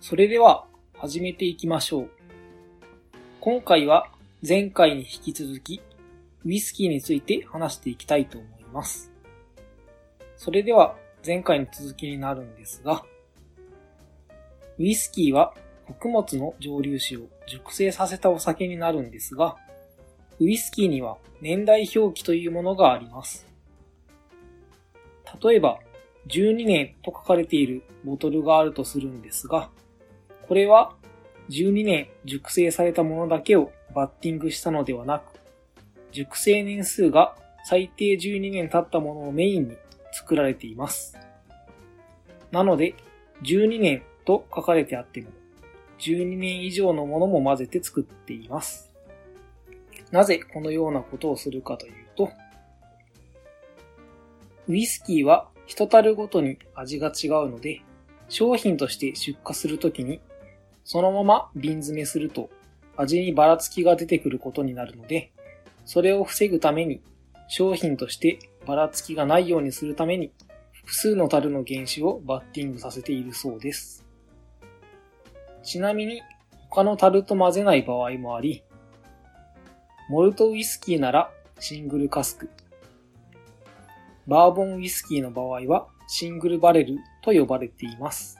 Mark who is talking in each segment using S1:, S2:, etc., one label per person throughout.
S1: それでは始めていきましょう。今回は前回に引き続きウイスキーについて話していきたいと思います。それでは前回の続きになるんですが、ウイスキーは穀物の蒸留酒を熟成させたお酒になるんですが、ウイスキーには年代表記というものがあります。例えば、12年と書かれているボトルがあるとするんですが、これは12年熟成されたものだけをバッティングしたのではなく、熟成年数が最低12年経ったものをメインに作られています。なので、12年と書かれてあっても、12年以上のものも混ぜて作っています。なぜこのようなことをするかというと、ウイスキーは一樽ごとに味が違うので、商品として出荷するときに、そのまま瓶詰めすると味にばらつきが出てくることになるので、それを防ぐために商品としてばらつきがないようにするために複数の樽の原酒をバッティングさせているそうです。ちなみに他の樽と混ぜない場合もあり、モルトウイスキーならシングルカスク、バーボンウイスキーの場合はシングルバレルと呼ばれています。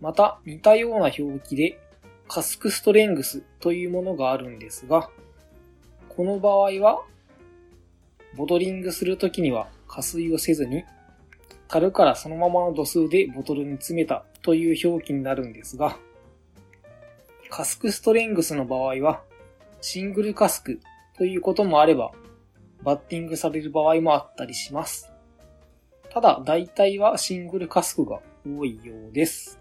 S1: また似たような表記でカスクストレングスというものがあるんですが、この場合はボトリングするときには加水をせずに、樽からそのままの度数でボトルに詰めたという表記になるんですが、カスクストレングスの場合は、シングルカスクということもあれば、バッティングされる場合もあったりします。ただ、大体はシングルカスクが多いようです。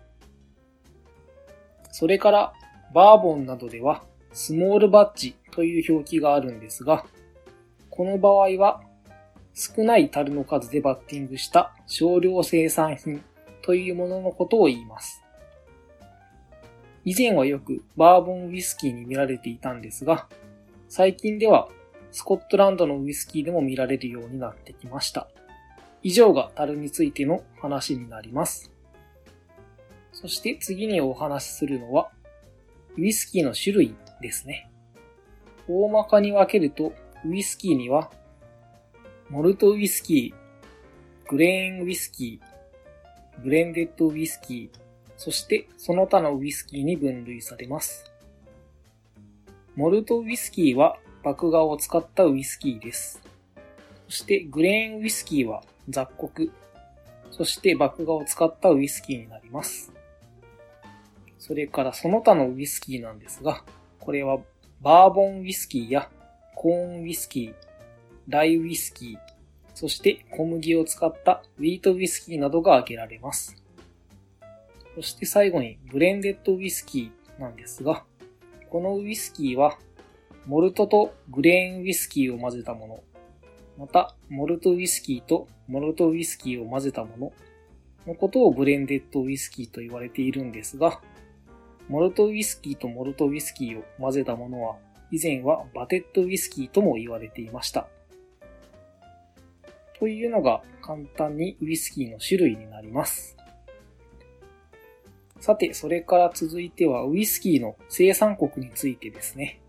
S1: それから、バーボンなどでは、スモールバッジという表記があるんですが、この場合は、少ない樽の数でバッティングした少量生産品というもののことを言います。以前はよくバーボンウイスキーに見られていたんですが、最近ではスコットランドのウイスキーでも見られるようになってきました。以上が樽についての話になります。そして次にお話しするのは、ウイスキーの種類ですね。大まかに分けると、ウイスキーには、モルトウイスキー、グレーンウイスキー、ブレンデッドウイスキー、そしてその他のウイスキーに分類されます。モルトウイスキーは麦芽を使ったウイスキーです。そしてグレーンウイスキーは雑穀、そして麦芽を使ったウイスキーになります。それからその他のウイスキーなんですが、これはバーボンウイスキーやコーンウイスキー、ライウイスキー、そして小麦を使ったウィートウイスキーなどが挙げられます。そして最後にブレンデッドウイスキーなんですが、このウイスキーはモルトとグレーンウイスキーを混ぜたもの、またモルトウイスキーとモルトウイスキーを混ぜたもののことをブレンデッドウイスキーと言われているんですが、モルトウイスキーとモルトウイスキーを混ぜたものは以前はバテッドウイスキーとも言われていました。というのが簡単にウイスキーの種類になります。さて、それから続いてはウイスキーの生産国についてですね。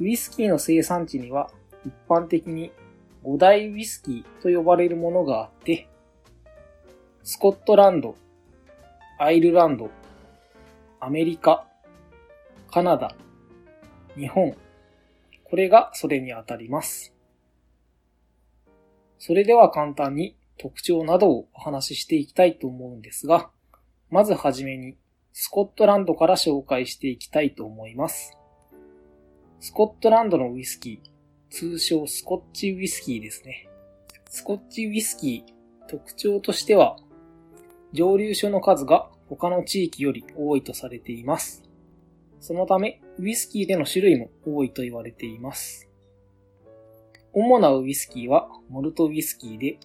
S1: ウイスキーの生産地には一般的に五大ウイスキーと呼ばれるものがあって、スコットランド、アイルランド、アメリカ、カナダ、日本、これがそれにあたります。それでは簡単に特徴などをお話ししていきたいと思うんですが、まずはじめにスコットランドから紹介していきたいと思います。スコットランドのウイスキー、通称スコッチウイスキーですね。スコッチウイスキー、特徴としては、蒸留所の数が他の地域より多いとされています。そのため、ウイスキーでの種類も多いと言われています。主なウイスキーはモルトウイスキーで、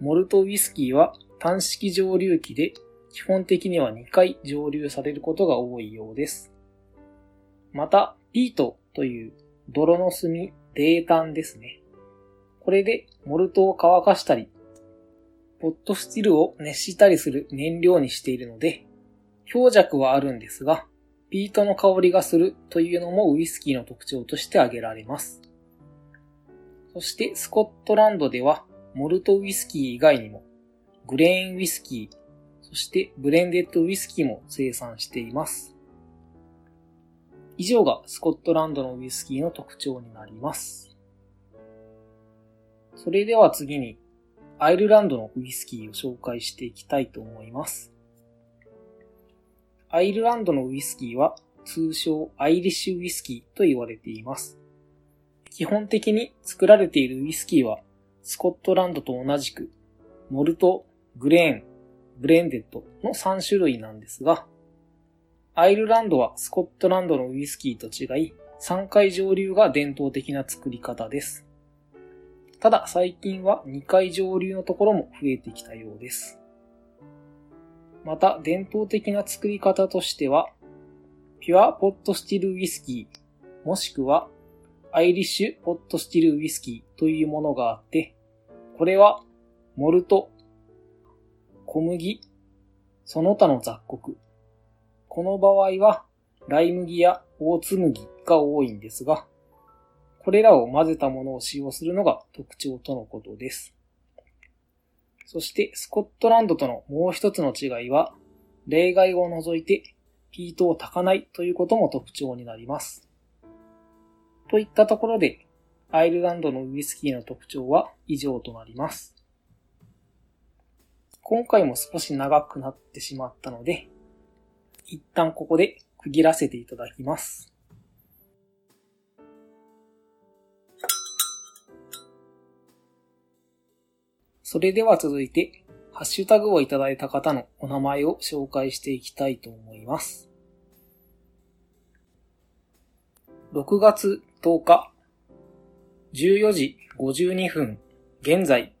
S1: モルトウイスキーは単式蒸留機で基本的には2回蒸留されることが多いようです。また、ピートという泥の炭、冷炭ですね。これでモルトを乾かしたり、ポットスチルを熱したりする燃料にしているので、強弱はあるんですが、ピートの香りがするというのもウイスキーの特徴として挙げられます。そしてスコットランドではモルトウイスキー以外にもグレーンウイスキー、そしてブレンデッドウイスキーも生産しています。以上がスコットランドのウイスキーの特徴になります。それでは次にアイルランドのウイスキーを紹介していきたいと思います。アイルランドのウイスキーは通称アイリッシュウイスキーと言われています。基本的に作られているウイスキーはスコットランドと同じくモルト、グレーン、ブレンデッドの3種類なんですが、アイルランドはスコットランドのウイスキーと違い、3回蒸留が伝統的な作り方です。ただ最近は2回蒸留のところも増えてきたようです。また伝統的な作り方としては、ピュアポットスチルウイスキー、もしくはアイリッシュポットスチルウイスキーというものがあって、これはモルト、小麦、その他の雑穀。この場合は、ライ麦や大津麦が多いんですが、これらを混ぜたものを使用するのが特徴とのことです。そしてスコットランドとのもう一つの違いは、例外を除いてピートを炊かないということも特徴になります。といったところで、アイルランドのウイスキーの特徴は以上となります。今回も少し長くなってしまったので、一旦ここで区切らせていただきます。それでは続いて、ハッシュタグをいただいた方のお名前を紹介していきたいと思います。6月10日、14時52分、現在、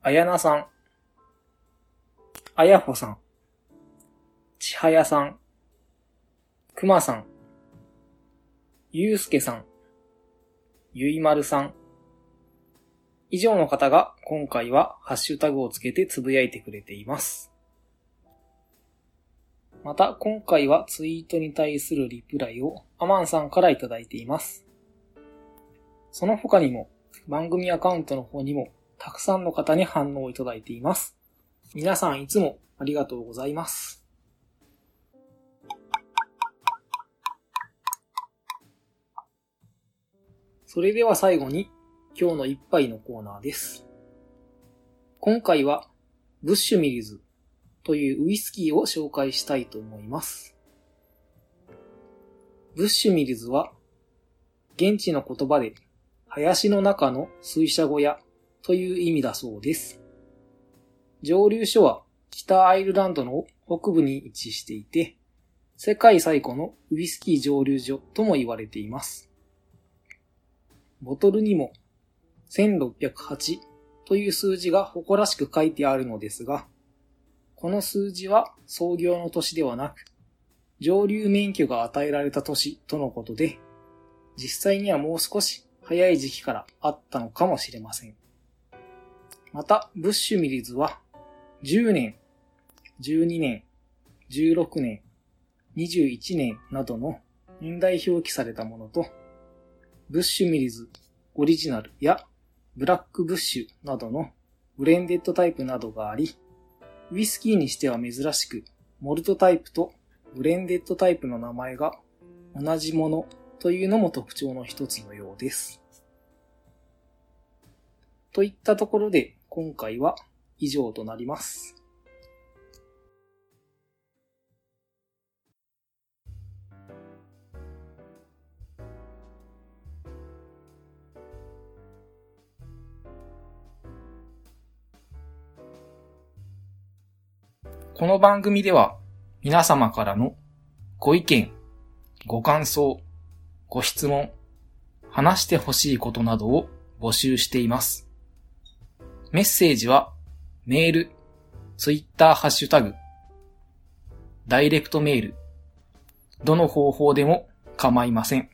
S1: あやなさん、あやほさん、ちはやさん、くまさん、ゆうすけさん、ゆいまるさん、以上の方が今回はハッシュタグをつけてつぶやいてくれています。また今回はツイートに対するリプライをアマンさんからいただいています。その他にも番組アカウントの方にもたくさんの方に反応をいただいています。皆さんいつもありがとうございます。それでは最後に今日の一杯のコーナーです。今回はブッシュミリズというウイスキーを紹介したいと思います。ブッシュミリズは現地の言葉で林の中の水車小屋という意味だそうです。蒸留所は北アイルランドの北部に位置していて、世界最古のウイスキー蒸留所とも言われています。ボトルにも1608という数字が誇らしく書いてあるのですが、この数字は創業の年ではなく、蒸留免許が与えられた年とのことで、実際にはもう少し早い時期からあったのかもしれません。また、ブッシュミリズは、10年、12年、16年、21年などの年代表記されたものと、ブッシュミリズオリジナルやブラックブッシュなどのブレンデッドタイプなどがあり、ウイスキーにしては珍しく、モルトタイプとブレンデッドタイプの名前が同じものというのも特徴の一つのようです。といったところで今回は以上となります。
S2: この番組では皆様からのご意見、ご感想、ご質問、話してほしいことなどを募集しています。メッセージはメール、ツイッターハッシュタグ、ダイレクトメール、どの方法でも構いません。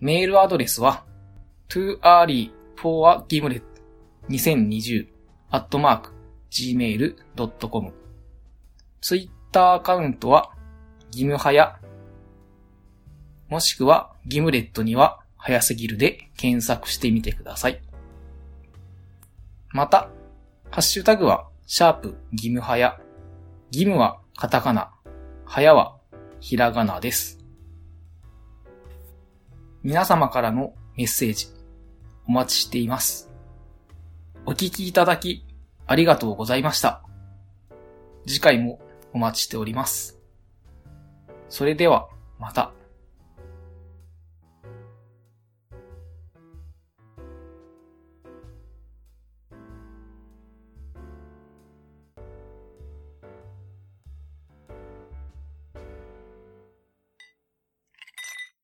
S2: メールアドレスは too early for a gimlet 2020 at mark gmail.com ツイッターアカウントはギムハヤもしくはギムレットには早すぎるで検索してみてください。また、ハッシュタグはシャープギムハヤギムはカタカナ、ハヤはひらがなです。皆様からのメッセージお待ちしています。お聞きいただきありがとうございました。次回もお待ちしております。それではまた。